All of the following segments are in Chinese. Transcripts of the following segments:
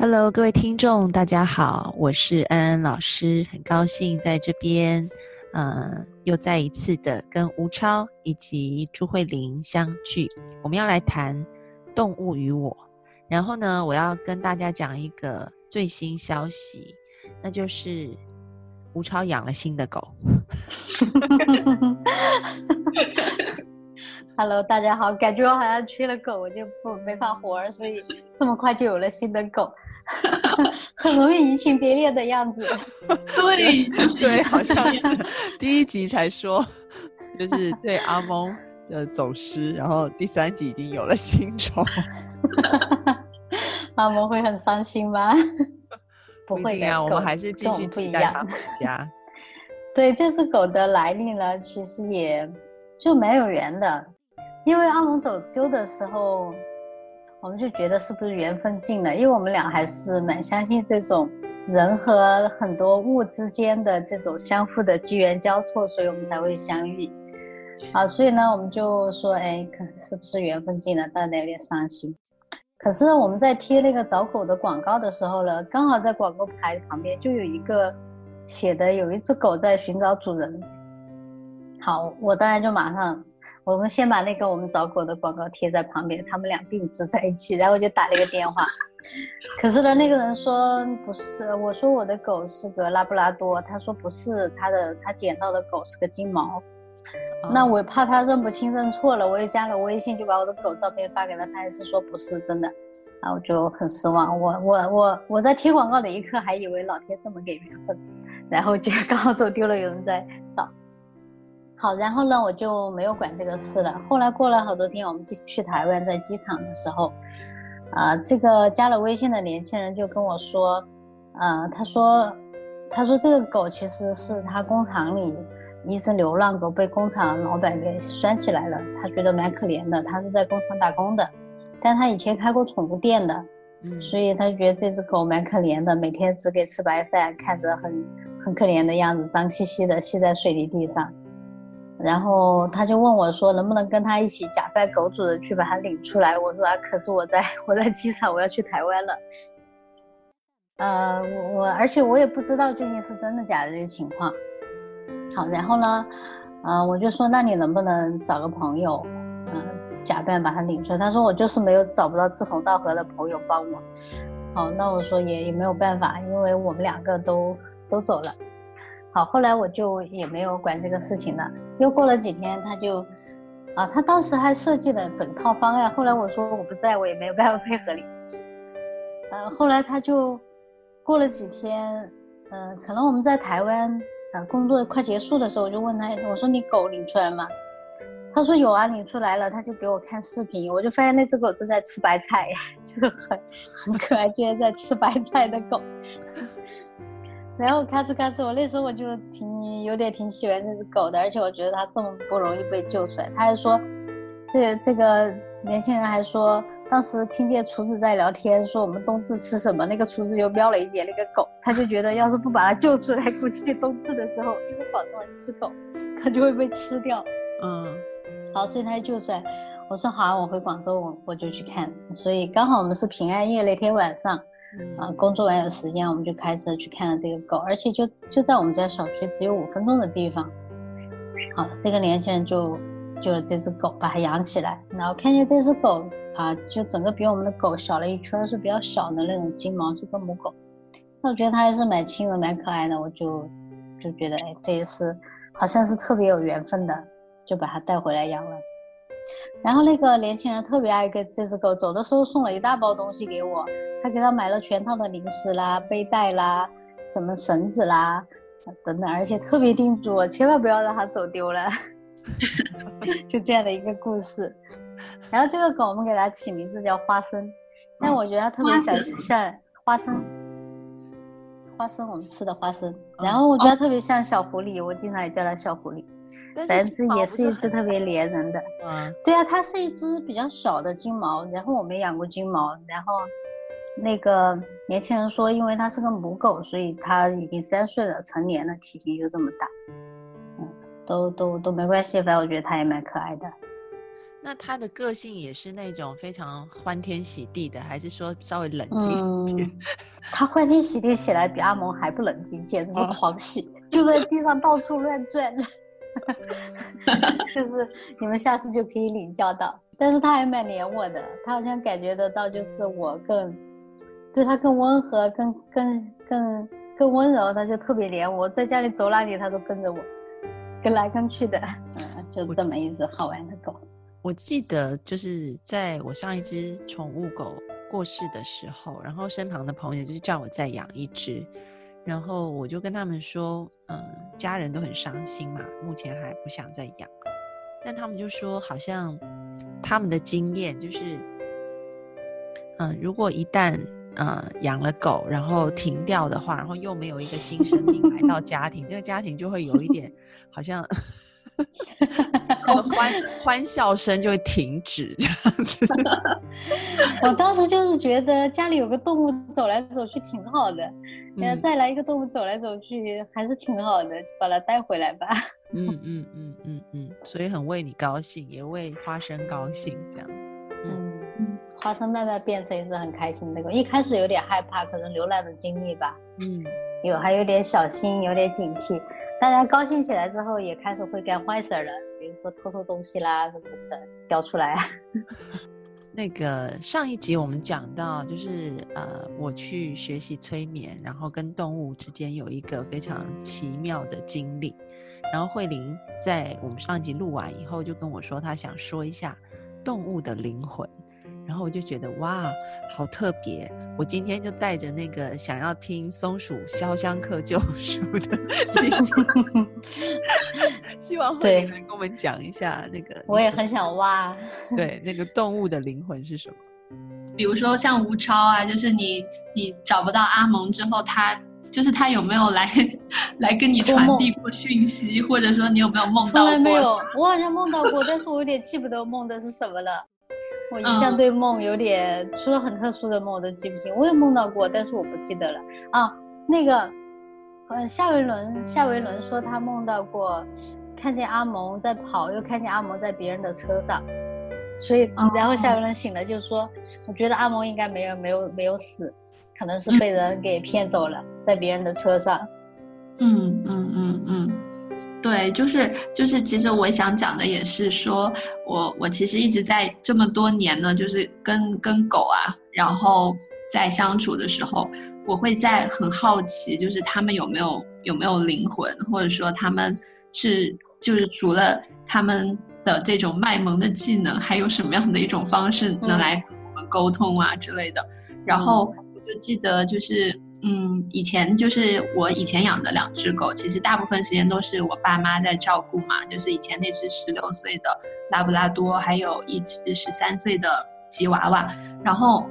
Hello，各位听众，大家好，我是安安老师，很高兴在这边，呃，又再一次的跟吴超以及朱慧玲相聚。我们要来谈动物与我，然后呢，我要跟大家讲一个最新消息，那就是吴超养了新的狗。Hello，大家好，感觉我好像缺了狗，我就不没法活了，所以这么快就有了新的狗。很容易移情别恋的样子，对，对，好像是第一集才说，就是对阿蒙的走失，然后第三集已经有了新宠，阿蒙会很伤心吗？不会啊，我们还是继续带它回家。对，这只狗的来历呢，其实也就蛮有缘的，因为阿蒙走丢的时候。我们就觉得是不是缘分尽了？因为我们俩还是蛮相信这种人和很多物之间的这种相互的机缘交错，所以我们才会相遇。啊，所以呢，我们就说，哎，可是不是缘分尽了？大家有点伤心。可是我们在贴那个找狗的广告的时候呢，刚好在广告牌旁边就有一个写的有一只狗在寻找主人。好，我当然就马上。我们先把那个我们找狗的广告贴在旁边，他们俩并置在一起，然后就打了一个电话。可是呢，那个人说不是，我说我的狗是个拉布拉多，他说不是，他的他捡到的狗是个金毛。那我怕他认不清认错了，我又加了微信，就把我的狗照片发给他，他还是说不是真的，然后我就很失望。我我我我在贴广告的一刻还以为老天这么给缘分，然后结果 刚好走丢了，有人在找。好，然后呢，我就没有管这个事了。后来过了好多天，我们去去台湾，在机场的时候，啊，这个加了微信的年轻人就跟我说，呃，他说，他说这个狗其实是他工厂里一只流浪狗，被工厂老板给拴起来了。他觉得蛮可怜的，他是在工厂打工的，但他以前开过宠物店的，嗯，所以他觉得这只狗蛮可怜的，每天只给吃白饭，看着很很可怜的样子，脏兮兮的，吸在水泥地上。然后他就问我说：“能不能跟他一起假扮狗主人去把他领出来？”我说：“啊，可是我在我在机场，我要去台湾了。”呃，我我而且我也不知道究竟是真的假的这个情况。好，然后呢，呃，我就说：“那你能不能找个朋友，嗯，假扮把他领出来？”他说：“我就是没有找不到志同道合的朋友帮我。”好，那我说也也没有办法，因为我们两个都都走了。好，后来我就也没有管这个事情了。又过了几天，他就，啊，他当时还设计了整套方案。后来我说我不在，我也没有办法配合你。呃，后来他就过了几天，嗯，可能我们在台湾，呃，工作快结束的时候，我就问他，我说你狗领出来了吗？他说有啊，领出来了。他就给我看视频，我就发现那只狗正在吃白菜，就很很可爱，居然在吃白菜的狗。然后开始开始，我那时候我就挺有点挺喜欢这只狗的，而且我觉得它这么不容易被救出来。他还说，这这个年轻人还说，当时听见厨子在聊天，说我们冬至吃什么，那个厨子就瞄了一眼那个狗，他就觉得要是不把它救出来，估计冬至的时候，因为广东人吃狗，它就会被吃掉。嗯，好，所以他就救出来。我说好，我回广州我我就去看。所以刚好我们是平安夜那天晚上。啊，工作完有时间，我们就开车去看了这个狗，而且就就在我们家小区只有五分钟的地方。好，这个年轻人就就这只狗把它养起来，然后看见这只狗啊，就整个比我们的狗小了一圈，是比较小的那种金毛，是个母狗。那我觉得它还是蛮亲人、蛮可爱的，我就就觉得哎，这一次好像是特别有缘分的，就把它带回来养了。然后那个年轻人特别爱跟这只狗，走的时候送了一大包东西给我。他给他买了全套的零食啦、背带啦、什么绳子啦等等，而且特别叮嘱我千万不要让它走丢了。就这样的一个故事。然后这个狗我们给它起名字叫花生，但我觉得它特别像像花生，花生我们吃的花生。然后我觉得特别像小狐狸，我经常也叫它小狐狸。但是也是一只特别粘人的。嗯，对啊，它是一只比较小的金毛。然后我没养过金毛，然后那个年轻人说，因为它是个母狗，所以它已经三岁了，成年了，体型就这么大。嗯，都都都没关系，反正我觉得它也蛮可爱的。那它的个性也是那种非常欢天喜地的，还是说稍微冷静一点？他欢天喜地起来比阿蒙还不冷静，简直是狂喜，就在地上到处乱转。就是你们下次就可以领教到。但是他还蛮黏我的，他好像感觉得到，就是我更对他更温和，更更更更温柔，他就特别黏我，在家里走哪里他都跟着我，跟来跟去的。嗯，就这么一只好玩的狗。我记得就是在我上一只宠物狗过世的时候，然后身旁的朋友就是叫我再养一只，然后我就跟他们说，嗯，家人都很伤心嘛，目前还不想再养，但他们就说好像他们的经验就是，嗯，如果一旦嗯养了狗，然后停掉的话，然后又没有一个新生命来到家庭，这个家庭就会有一点好像。欢欢笑声就会停止，这样子。我当时就是觉得家里有个动物走来走去挺好的，呃，再来一个动物走来走去还是挺好的，把它带回来吧。嗯嗯嗯嗯嗯，所以很为你高兴，也为花生高兴，这样子。嗯嗯，花生慢慢变成一只很开心的狗，一开始有点害怕，可能流浪的经历吧。嗯，有还有点小心，有点警惕。大家高兴起来之后，也开始会干坏事了，比如说偷偷东西啦什么的，掉出来。那个上一集我们讲到，就是呃，我去学习催眠，然后跟动物之间有一个非常奇妙的经历。然后慧玲在我们上一集录完以后，就跟我说，她想说一下动物的灵魂。然后我就觉得哇，好特别！我今天就带着那个想要听松鼠潇湘客救赎的 心情，希望慧能跟我们讲一下那个。我也很想挖。对，那个动物的灵魂是什么？比如说像吴超啊，就是你你找不到阿蒙之后，他就是他有没有来 来跟你传递过讯息，或者说你有没有梦到？从来没有，我好像梦到过，但是我有点记不得梦的是什么了。我一向对梦有点，除了很特殊的梦我都记不清。我有梦到过，但是我不记得了啊。那个，呃，夏维伦，夏维伦说他梦到过，看见阿蒙在跑，又看见阿蒙在别人的车上，所以然后夏维伦醒了就说，我觉得阿蒙应该没有没有没有死，可能是被人给骗走了，在别人的车上。嗯嗯嗯嗯。对，就是就是，其实我想讲的也是说，我我其实一直在这么多年呢，就是跟跟狗啊，然后在相处的时候，我会在很好奇，就是他们有没有有没有灵魂，或者说他们是就是除了他们的这种卖萌的技能，还有什么样的一种方式能来跟我们沟通啊之类的。然后我就记得就是。嗯，以前就是我以前养的两只狗，其实大部分时间都是我爸妈在照顾嘛。就是以前那只十六岁的拉布拉多，还有一只十三岁的吉娃娃。然后，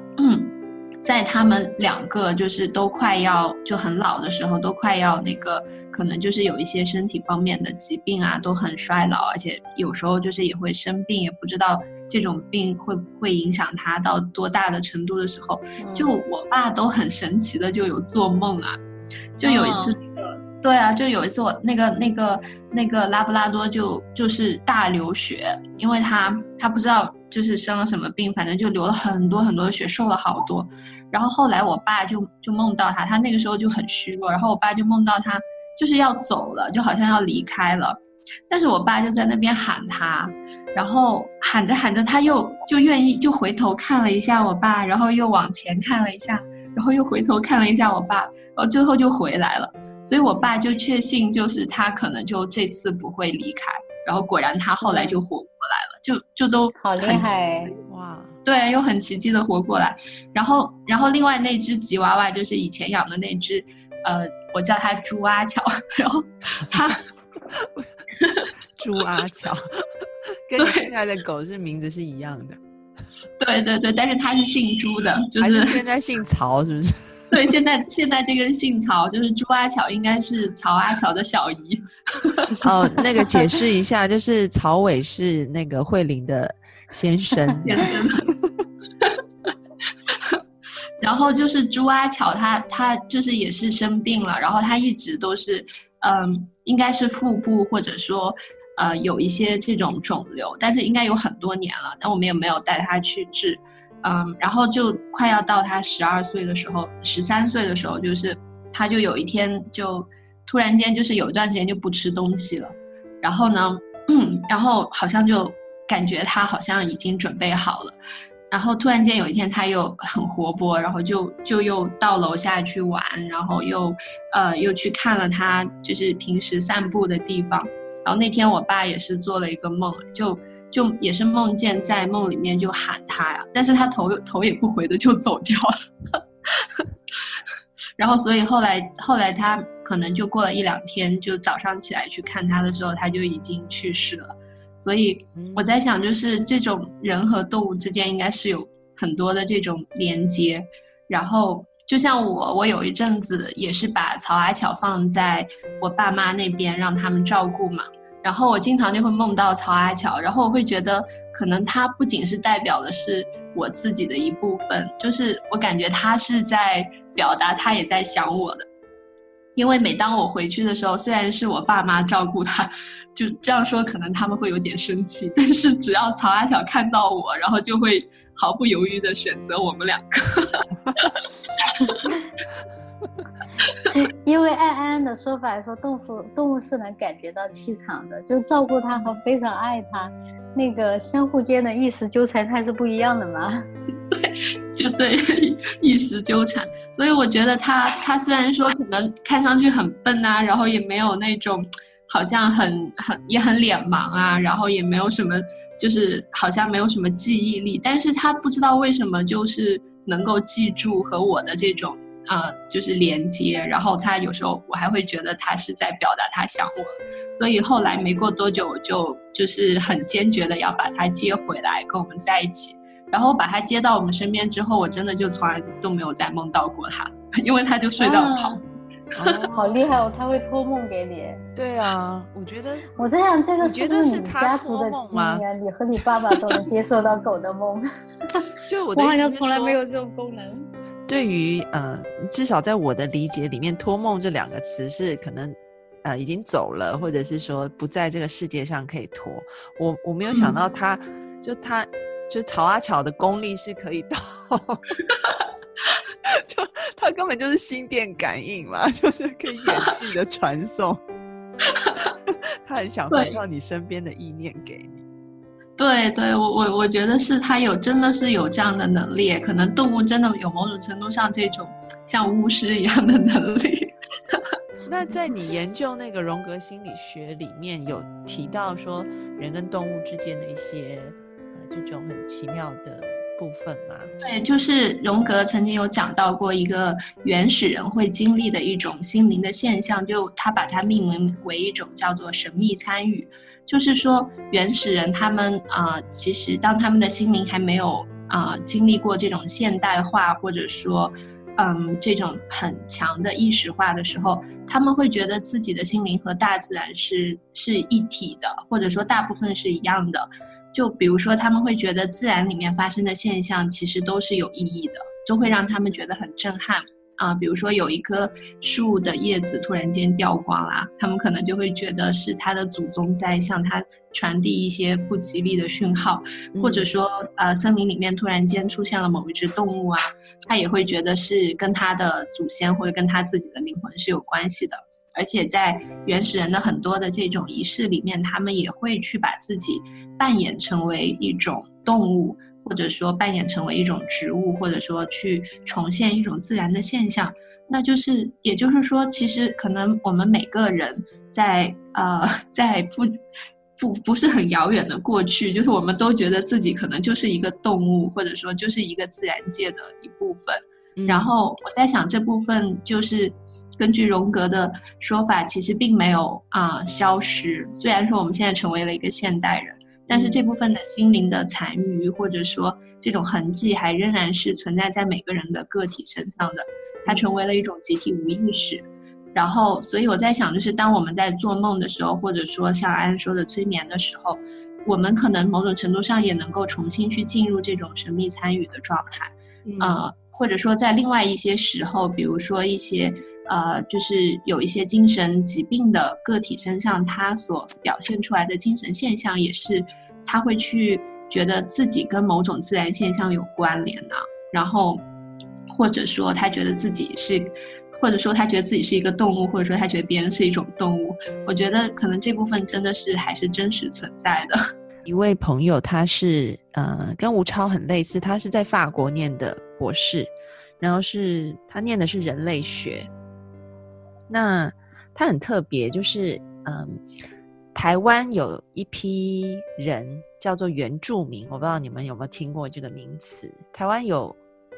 在他们两个就是都快要就很老的时候，都快要那个，可能就是有一些身体方面的疾病啊，都很衰老，而且有时候就是也会生病，也不知道。这种病会不会影响他到多大的程度的时候，就我爸都很神奇的就有做梦啊，就有一次，对啊，就有一次我那个那个那个拉布拉多就就是大流血，因为他他不知道就是生了什么病，反正就流了很多很多的血，瘦了好多。然后后来我爸就就梦到他，他那个时候就很虚弱，然后我爸就梦到他就是要走了，就好像要离开了。但是我爸就在那边喊他，然后喊着喊着，他又就愿意就回头看了一下我爸，然后又往前看了一下，然后又回头看了一下我爸，然后最后就回来了。所以我爸就确信，就是他可能就这次不会离开。然后果然他后来就活过来了，就就都好厉害哇！对，又很奇迹的活过来。然后然后另外那只吉娃娃就是以前养的那只，呃，我叫它猪阿巧，然后它。朱阿巧，跟现在的狗是名字是一样的。对对对，但是他是姓朱的，就是现在姓曹，是不是？对，现在现在这个姓曹，就是朱阿巧，应该是曹阿巧的小姨。哦，那个解释一下，就是曹伟是那个慧玲的先生。先生。然后就是朱阿巧，他他就是也是生病了，然后他一直都是，嗯，应该是腹部或者说。呃，有一些这种肿瘤，但是应该有很多年了，但我们也没有带他去治，嗯，然后就快要到他十二岁的时候，十三岁的时候，就是他就有一天就突然间就是有一段时间就不吃东西了，然后呢，嗯 然后好像就感觉他好像已经准备好了，然后突然间有一天他又很活泼，然后就就又到楼下去玩，然后又呃又去看了他就是平时散步的地方。然后那天我爸也是做了一个梦，就就也是梦见在梦里面就喊他呀，但是他头头也不回的就走掉了。然后所以后来后来他可能就过了一两天，就早上起来去看他的时候，他就已经去世了。所以我在想，就是这种人和动物之间应该是有很多的这种连接，然后。就像我，我有一阵子也是把曹阿巧放在我爸妈那边，让他们照顾嘛。然后我经常就会梦到曹阿巧，然后我会觉得，可能他不仅是代表的是我自己的一部分，就是我感觉他是在表达，他也在想我的。因为每当我回去的时候，虽然是我爸妈照顾他，就这样说，可能他们会有点生气，但是只要曹阿巧看到我，然后就会毫不犹豫的选择我们两个。因为按安的说法来说，动物动物是能感觉到气场的，就照顾它和非常爱它，那个相互间的意识纠缠，它是不一样的嘛？对，就对，意识纠缠。所以我觉得他，他虽然说可能看上去很笨啊，然后也没有那种好像很很也很脸盲啊，然后也没有什么就是好像没有什么记忆力，但是他不知道为什么就是能够记住和我的这种。呃，就是连接，然后他有时候我还会觉得他是在表达他想我，所以后来没过多久，我就就是很坚决的要把他接回来跟我们在一起。然后把他接到我们身边之后，我真的就从来都没有再梦到过他，因为他就睡到旁哦，好厉害哦，他会托梦给你。对啊，我觉得 我在想这个是不是你家族的基因啊？你和你爸爸都能接受到狗的梦，就我好像从来没有这种功能。对于呃，至少在我的理解里面，“托梦”这两个词是可能，呃，已经走了，或者是说不在这个世界上可以托。我我没有想到他，就他就曹阿巧的功力是可以到，就他根本就是心电感应嘛，就是可以远距的传送，他很想回到你身边的意念给你。对对，我我我觉得是他有，真的是有这样的能力。可能动物真的有某种程度上这种像巫师一样的能力。那在你研究那个荣格心理学里面有提到说人跟动物之间的一些呃这种很奇妙的部分吗？对，就是荣格曾经有讲到过一个原始人会经历的一种心灵的现象，就他把它命名为一种叫做神秘参与。就是说，原始人他们啊，其实当他们的心灵还没有啊经历过这种现代化，或者说，嗯，这种很强的意识化的时候，他们会觉得自己的心灵和大自然是是一体的，或者说大部分是一样的。就比如说，他们会觉得自然里面发生的现象其实都是有意义的，都会让他们觉得很震撼。啊，比如说有一棵树的叶子突然间掉光啦，他们可能就会觉得是他的祖宗在向他传递一些不吉利的讯号，或者说，呃，森林里面突然间出现了某一只动物啊，他也会觉得是跟他的祖先或者跟他自己的灵魂是有关系的。而且在原始人的很多的这种仪式里面，他们也会去把自己扮演成为一种动物。或者说扮演成为一种植物，或者说去重现一种自然的现象，那就是，也就是说，其实可能我们每个人在呃，在不不不是很遥远的过去，就是我们都觉得自己可能就是一个动物，或者说就是一个自然界的一部分。然后我在想，这部分就是根据荣格的说法，其实并没有啊消失。虽然说我们现在成为了一个现代人，但是这部分的心灵的残余，或者说这种痕迹，还仍然是存在在每个人的个体身上的。它成为了一种集体无意识。然后，所以我在想，就是当我们在做梦的时候，或者说像安说的催眠的时候，我们可能某种程度上也能够重新去进入这种神秘参与的状态，呃，或者说在另外一些时候，比如说一些呃，就是有一些精神疾病的个体身上，他所表现出来的精神现象，也是他会去觉得自己跟某种自然现象有关联的，然后或者说他觉得自己是。或者说他觉得自己是一个动物，或者说他觉得别人是一种动物，我觉得可能这部分真的是还是真实存在的。一位朋友，他是呃跟吴超很类似，他是在法国念的博士，然后是他念的是人类学。那他很特别，就是嗯，台湾有一批人叫做原住民，我不知道你们有没有听过这个名词。台湾有。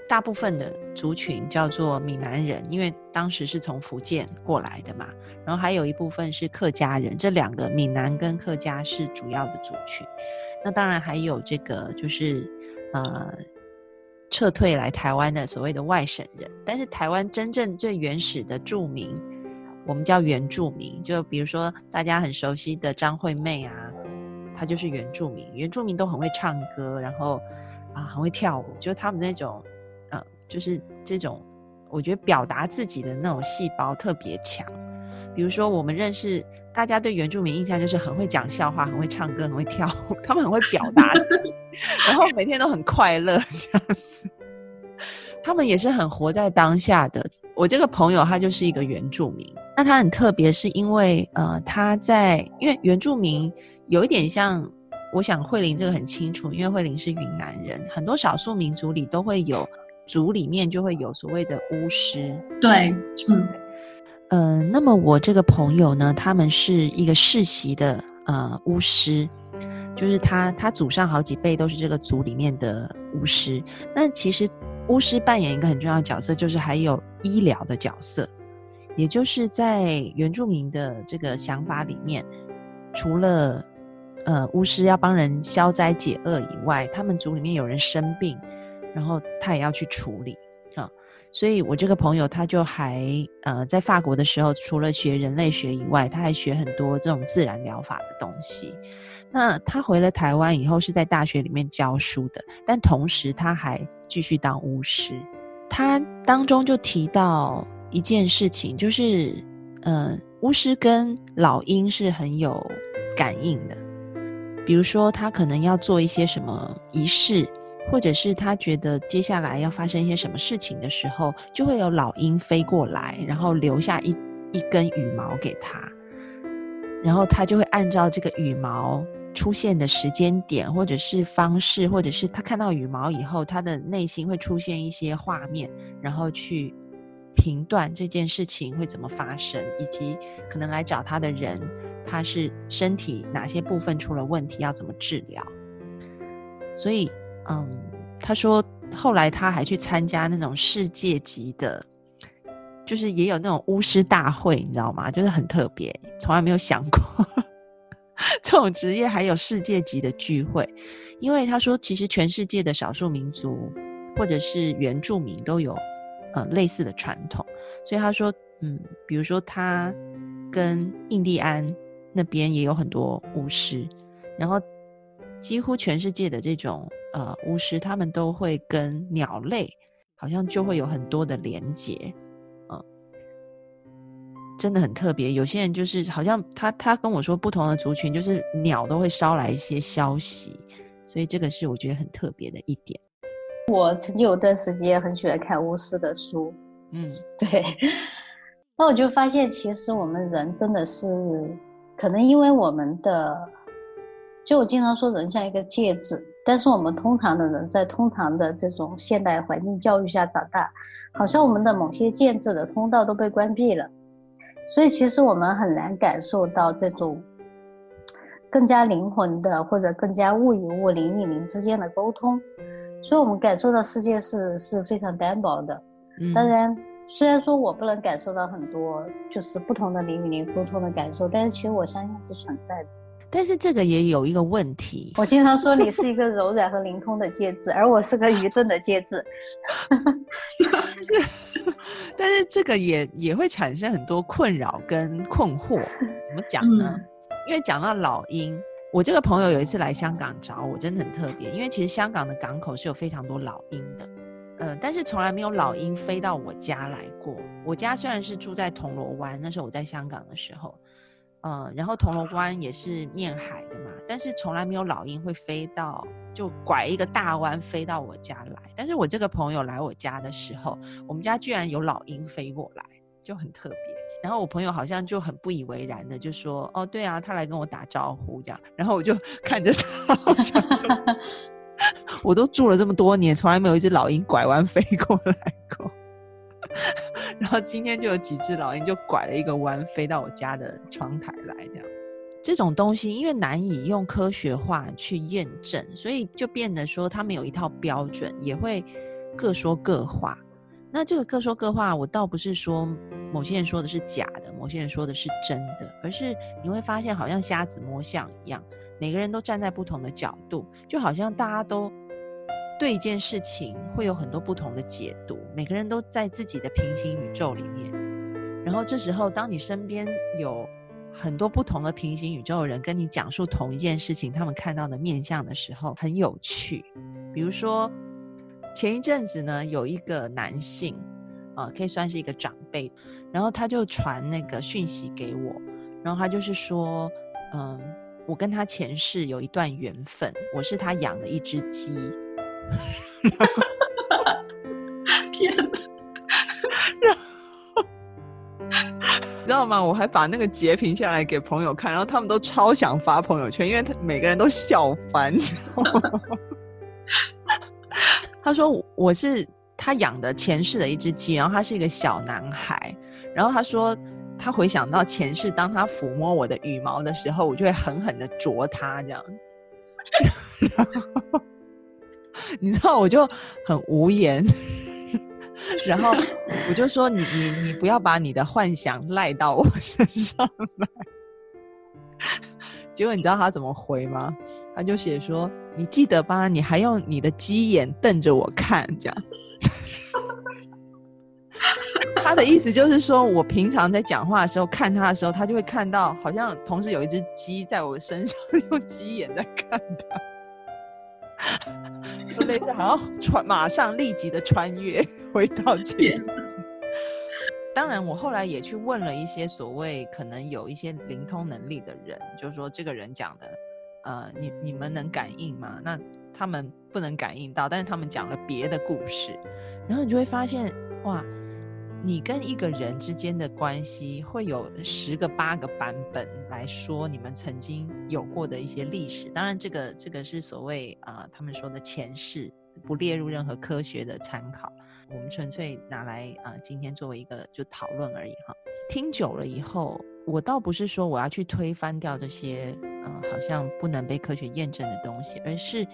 大部分的族群叫做闽南人，因为当时是从福建过来的嘛。然后还有一部分是客家人，这两个闽南跟客家是主要的族群。那当然还有这个就是呃撤退来台湾的所谓的外省人。但是台湾真正最原始的住民，我们叫原住民。就比如说大家很熟悉的张惠妹啊，她就是原住民。原住民都很会唱歌，然后啊很会跳舞，就他们那种。呃就是这种，我觉得表达自己的那种细胞特别强。比如说，我们认识大家对原住民印象就是很会讲笑话、很会唱歌、很会跳舞，他们很会表达自己，然后每天都很快乐这样子。他们也是很活在当下的。我这个朋友他就是一个原住民，那他很特别，是因为呃他在因为原住民有一点像，我想慧玲这个很清楚，因为慧玲是云南人，很多少数民族里都会有。族里面就会有所谓的巫师，对，嗯，呃，那么我这个朋友呢，他们是一个世袭的呃巫师，就是他他祖上好几辈都是这个族里面的巫师。那其实巫师扮演一个很重要的角色，就是还有医疗的角色，也就是在原住民的这个想法里面，除了呃巫师要帮人消灾解厄以外，他们族里面有人生病。然后他也要去处理啊，所以我这个朋友他就还呃在法国的时候，除了学人类学以外，他还学很多这种自然疗法的东西。那他回了台湾以后，是在大学里面教书的，但同时他还继续当巫师。他当中就提到一件事情，就是呃，巫师跟老鹰是很有感应的，比如说他可能要做一些什么仪式。或者是他觉得接下来要发生一些什么事情的时候，就会有老鹰飞过来，然后留下一一根羽毛给他，然后他就会按照这个羽毛出现的时间点，或者是方式，或者是他看到羽毛以后，他的内心会出现一些画面，然后去评断这件事情会怎么发生，以及可能来找他的人，他是身体哪些部分出了问题，要怎么治疗，所以。嗯，他说后来他还去参加那种世界级的，就是也有那种巫师大会，你知道吗？就是很特别，从来没有想过 这种职业还有世界级的聚会。因为他说，其实全世界的少数民族或者是原住民都有呃类似的传统，所以他说，嗯，比如说他跟印第安那边也有很多巫师，然后几乎全世界的这种。呃，巫师他们都会跟鸟类，好像就会有很多的连接，真的很特别。有些人就是好像他他跟我说，不同的族群就是鸟都会捎来一些消息，所以这个是我觉得很特别的一点。我曾经有段时间很喜欢看巫师的书，嗯，对。那我就发现，其实我们人真的是，可能因为我们的，就我经常说，人像一个戒指。但是我们通常的人在通常的这种现代环境教育下长大，好像我们的某些建制的通道都被关闭了，所以其实我们很难感受到这种更加灵魂的或者更加物与物、灵与灵之间的沟通，所以我们感受到世界是是非常单薄的。当然，虽然说我不能感受到很多就是不同的灵与灵沟通的感受，但是其实我相信是存在的。但是这个也有一个问题，我经常说你是一个柔软和灵通的介质，而我是个愚钝的介质。但是这个也也会产生很多困扰跟困惑，怎么讲呢？因为讲到老鹰，我这个朋友有一次来香港找我，真的很特别，因为其实香港的港口是有非常多老鹰的，呃，但是从来没有老鹰飞到我家来过。我家虽然是住在铜锣湾，那时候我在香港的时候。嗯，然后铜锣湾也是面海的嘛，但是从来没有老鹰会飞到，就拐一个大弯飞到我家来。但是我这个朋友来我家的时候，我们家居然有老鹰飞过来，就很特别。然后我朋友好像就很不以为然的就说：“哦，对啊，他来跟我打招呼这样。”然后我就 看着他，我都住了这么多年，从来没有一只老鹰拐弯飞过来过。然后今天就有几只老鹰就拐了一个弯飞到我家的窗台来，这样这种东西因为难以用科学化去验证，所以就变得说他们有一套标准，也会各说各话。那这个各说各话，我倒不是说某些人说的是假的，某些人说的是真的，而是你会发现好像瞎子摸象一样，每个人都站在不同的角度，就好像大家都。对一件事情会有很多不同的解读，每个人都在自己的平行宇宙里面。然后这时候，当你身边有很多不同的平行宇宙的人跟你讲述同一件事情，他们看到的面相的时候，很有趣。比如说，前一阵子呢，有一个男性，啊，可以算是一个长辈，然后他就传那个讯息给我，然后他就是说，嗯，我跟他前世有一段缘分，我是他养的一只鸡。天知道吗？我还把那个截屏下来给朋友看，然后他们都超想发朋友圈，因为他每个人都笑翻。他说我是他养的前世的一只鸡，然后他是一个小男孩，然后他说他回想到前世，当他抚摸我的羽毛的时候，我就会狠狠的啄他这样子。然后。你知道我就很无言，然后我就说你你你不要把你的幻想赖到我身上来。结果你知道他怎么回吗？他就写说你记得吧，你还用你的鸡眼瞪着我看，这样。他的意思就是说我平常在讲话的时候看他的时候，他就会看到好像同时有一只鸡在我身上 用鸡眼在看他。就类似，好穿，马上立即的穿越回到前。当然，我后来也去问了一些所谓可能有一些灵通能力的人，就是说这个人讲的，呃，你你们能感应吗？那他们不能感应到，但是他们讲了别的故事，然后你就会发现，哇。你跟一个人之间的关系会有十个八个版本来说，你们曾经有过的一些历史。当然，这个这个是所谓啊，他们说的前世，不列入任何科学的参考。我们纯粹拿来啊，今天作为一个就讨论而已哈。听久了以后，我倒不是说我要去推翻掉这些嗯，好像不能被科学验证的东西，而是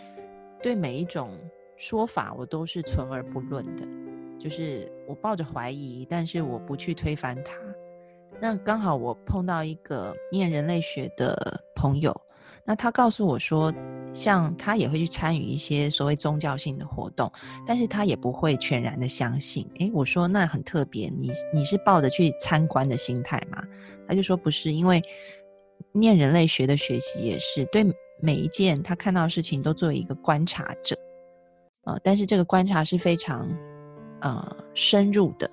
对每一种说法，我都是存而不论的。就是我抱着怀疑，但是我不去推翻它。那刚好我碰到一个念人类学的朋友，那他告诉我说，像他也会去参与一些所谓宗教性的活动，但是他也不会全然的相信。诶，我说那很特别，你你是抱着去参观的心态吗？他就说不是，因为念人类学的学习也是对每一件他看到的事情都作为一个观察者，呃，但是这个观察是非常。呃，深入的，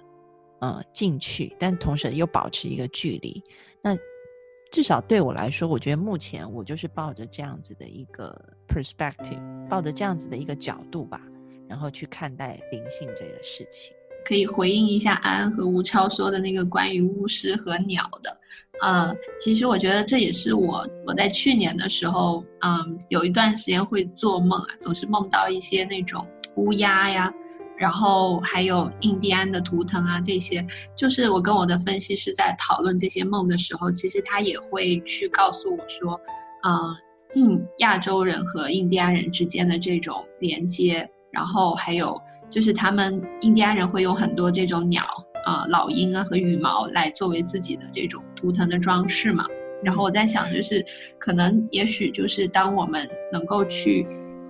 呃，进去，但同时又保持一个距离。那至少对我来说，我觉得目前我就是抱着这样子的一个 perspective，抱着这样子的一个角度吧，然后去看待灵性这个事情。可以回应一下安安和吴超说的那个关于巫师和鸟的。呃，其实我觉得这也是我我在去年的时候，嗯，有一段时间会做梦啊，总是梦到一些那种乌鸦呀。然后还有印第安的图腾啊，这些就是我跟我的分析师在讨论这些梦的时候，其实他也会去告诉我说，嗯，亚洲人和印第安人之间的这种连接，然后还有就是他们印第安人会用很多这种鸟呃老鹰啊和羽毛来作为自己的这种图腾的装饰嘛。然后我在想，就是可能也许就是当我们能够去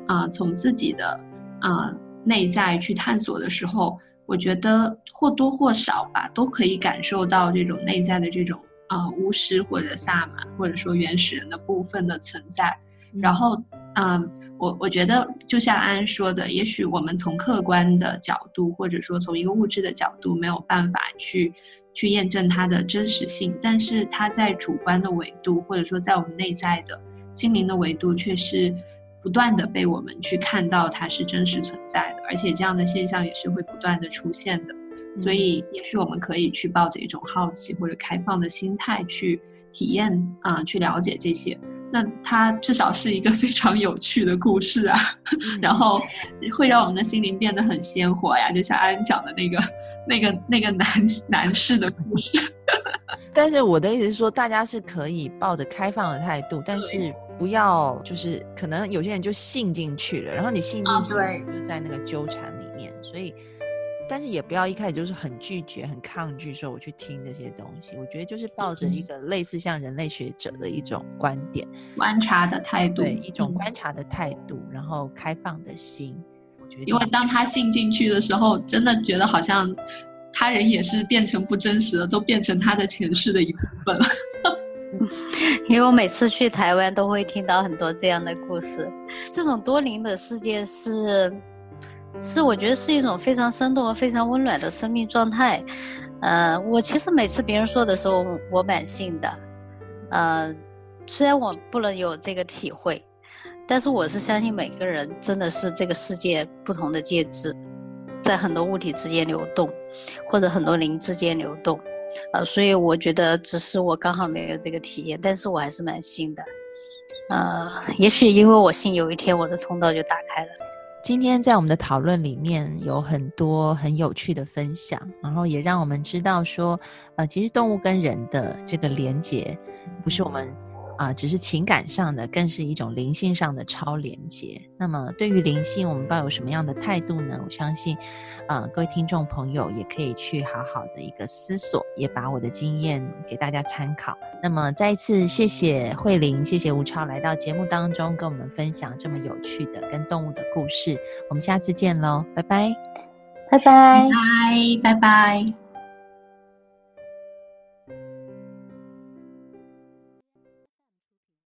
啊从自己的啊内在去探索的时候，我觉得或多或少吧都可以感受到这种内在的这种啊巫师或者萨满或者说原始人的部分的存在。然后嗯。我我觉得就像安说的，也许我们从客观的角度，或者说从一个物质的角度，没有办法去去验证它的真实性，但是它在主观的维度，或者说在我们内在的心灵的维度，却是不断的被我们去看到它是真实存在的，而且这样的现象也是会不断的出现的。所以，也许我们可以去抱着一种好奇或者开放的心态去体验啊，去了解这些。那它至少是一个非常有趣的故事啊，然后会让我们的心灵变得很鲜活呀，就像安讲的那个、那个、那个男男士的故事。但是我的意思是说，大家是可以抱着开放的态度，但是不要就是可能有些人就信进去了，然后你信进去就在那个纠缠里面，所以。但是也不要一开始就是很拒绝、很抗拒，说我去听这些东西。我觉得就是抱着一个类似像人类学者的一种观点、观察的态度，对一种观察的态度，然后开放的心。我觉得，因为当他信进去的时候，真的觉得好像他人也是变成不真实的，都变成他的前世的一部分了。因为我每次去台湾都会听到很多这样的故事，这种多灵的世界是。是，我觉得是一种非常生动和、非常温暖的生命状态。呃，我其实每次别人说的时候，我蛮信的。呃，虽然我不能有这个体会，但是我是相信每个人真的是这个世界不同的介质，在很多物体之间流动，或者很多灵之间流动。呃，所以我觉得只是我刚好没有这个体验，但是我还是蛮信的。呃，也许因为我信，有一天我的通道就打开了。今天在我们的讨论里面有很多很有趣的分享，然后也让我们知道说，呃，其实动物跟人的这个连接，不是我们。啊，只是情感上的，更是一种灵性上的超连接。那么，对于灵性，我们抱有什么样的态度呢？我相信，啊，各位听众朋友也可以去好好的一个思索，也把我的经验给大家参考。那么，再一次谢谢慧玲，谢谢吴超来到节目当中跟我们分享这么有趣的跟动物的故事。我们下次见喽，拜拜，拜拜，拜拜，拜拜。